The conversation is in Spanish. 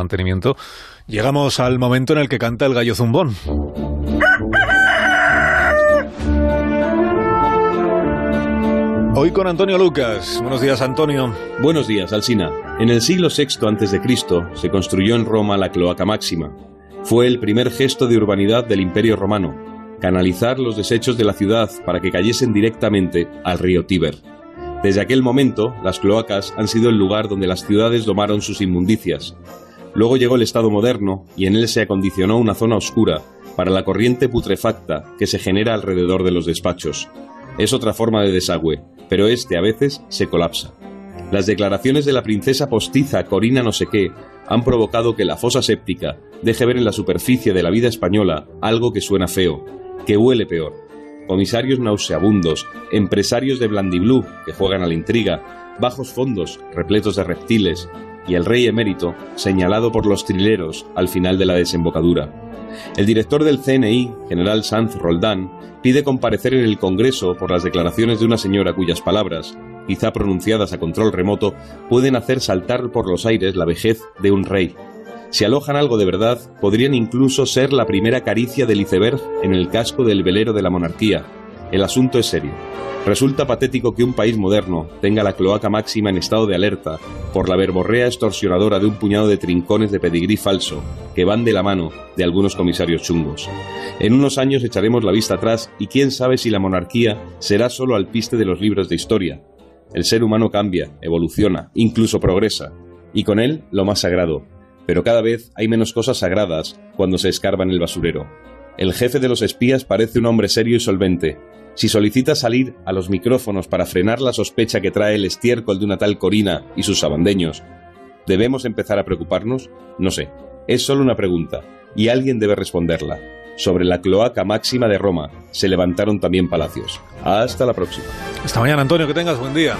mantenimiento, llegamos al momento en el que canta el gallo zumbón. Hoy con Antonio Lucas. Buenos días, Antonio. Buenos días, Alsina. En el siglo VI a.C. se construyó en Roma la cloaca máxima. Fue el primer gesto de urbanidad del Imperio Romano, canalizar los desechos de la ciudad para que cayesen directamente al río Tíber. Desde aquel momento, las cloacas han sido el lugar donde las ciudades domaron sus inmundicias. Luego llegó el Estado moderno y en él se acondicionó una zona oscura para la corriente putrefacta que se genera alrededor de los despachos. Es otra forma de desagüe, pero este a veces se colapsa. Las declaraciones de la princesa postiza Corina no sé qué han provocado que la fosa séptica deje ver en la superficie de la vida española algo que suena feo, que huele peor. Comisarios nauseabundos, empresarios de blandiblú que juegan a la intriga, bajos fondos repletos de reptiles y el rey emérito señalado por los trileros al final de la desembocadura. El director del CNI, general Sanz Roldán, pide comparecer en el Congreso por las declaraciones de una señora cuyas palabras, quizá pronunciadas a control remoto, pueden hacer saltar por los aires la vejez de un rey. Si alojan algo de verdad, podrían incluso ser la primera caricia del iceberg en el casco del velero de la monarquía. El asunto es serio. Resulta patético que un país moderno tenga la cloaca máxima en estado de alerta por la verborrea extorsionadora de un puñado de trincones de pedigrí falso que van de la mano de algunos comisarios chungos. En unos años echaremos la vista atrás y quién sabe si la monarquía será solo alpiste de los libros de historia. El ser humano cambia, evoluciona, incluso progresa, y con él lo más sagrado. Pero cada vez hay menos cosas sagradas cuando se escarba en el basurero. El jefe de los espías parece un hombre serio y solvente, si solicita salir a los micrófonos para frenar la sospecha que trae el estiércol de una tal Corina y sus sabandeños, ¿debemos empezar a preocuparnos? No sé. Es solo una pregunta, y alguien debe responderla. Sobre la cloaca máxima de Roma se levantaron también palacios. Hasta la próxima. Hasta mañana, Antonio. Que tengas buen día.